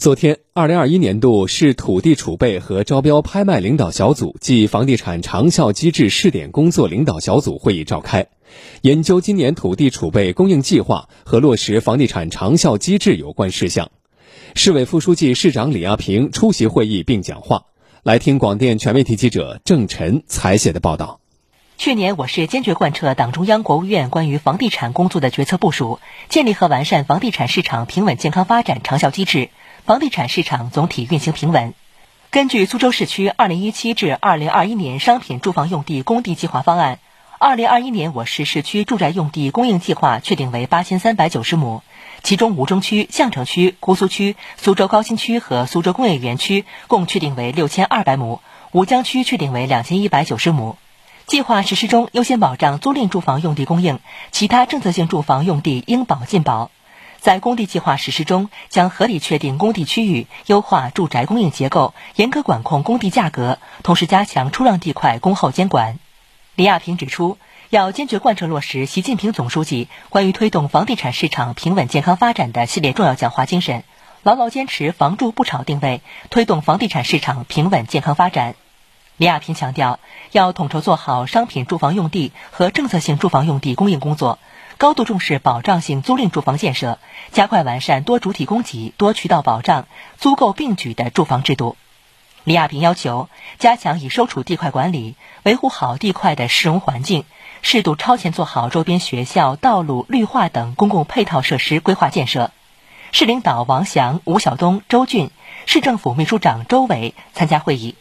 昨天，二零二一年度市土地储备和招标拍卖领导小组暨房地产长效机制试点工作领导小组会议召开，研究今年土地储备供应计划和落实房地产长效机制有关事项。市委副书记、市长李亚平出席会议并讲话。来听广电全媒体记者郑晨采写的报道。去年，我市坚决贯彻党中央、国务院关于房地产工作的决策部署，建立和完善房地产市场平稳健康发展长效机制。房地产市场总体运行平稳。根据苏州市区2017至2021年商品住房用地供地计划方案，2021年我市市区住宅用地供应计划确定为8390亩，其中吴中区、相城区、姑苏区、苏州高新区和苏州工业园区共确定为6200亩，吴江区确定为2190亩。计划实施中优先保障租赁住房用地供应，其他政策性住房用地应保尽保。在工地计划实施中，将合理确定工地区域，优化住宅供应结构，严格管控工地价格，同时加强出让地块供后监管。李亚平指出，要坚决贯彻落实习近平总书记关于推动房地产市场平稳健康发展的系列重要讲话精神，牢牢坚持房住不炒定位，推动房地产市场平稳健康发展。李亚平强调，要统筹做好商品住房用地和政策性住房用地供应工作。高度重视保障性租赁住房建设，加快完善多主体供给、多渠道保障、租购并举的住房制度。李亚平要求加强已收储地块管理，维护好地块的市容环境，适度超前做好周边学校、道路、绿化等公共配套设施规划建设。市领导王翔、吴晓东、周俊，市政府秘书长周伟参加会议。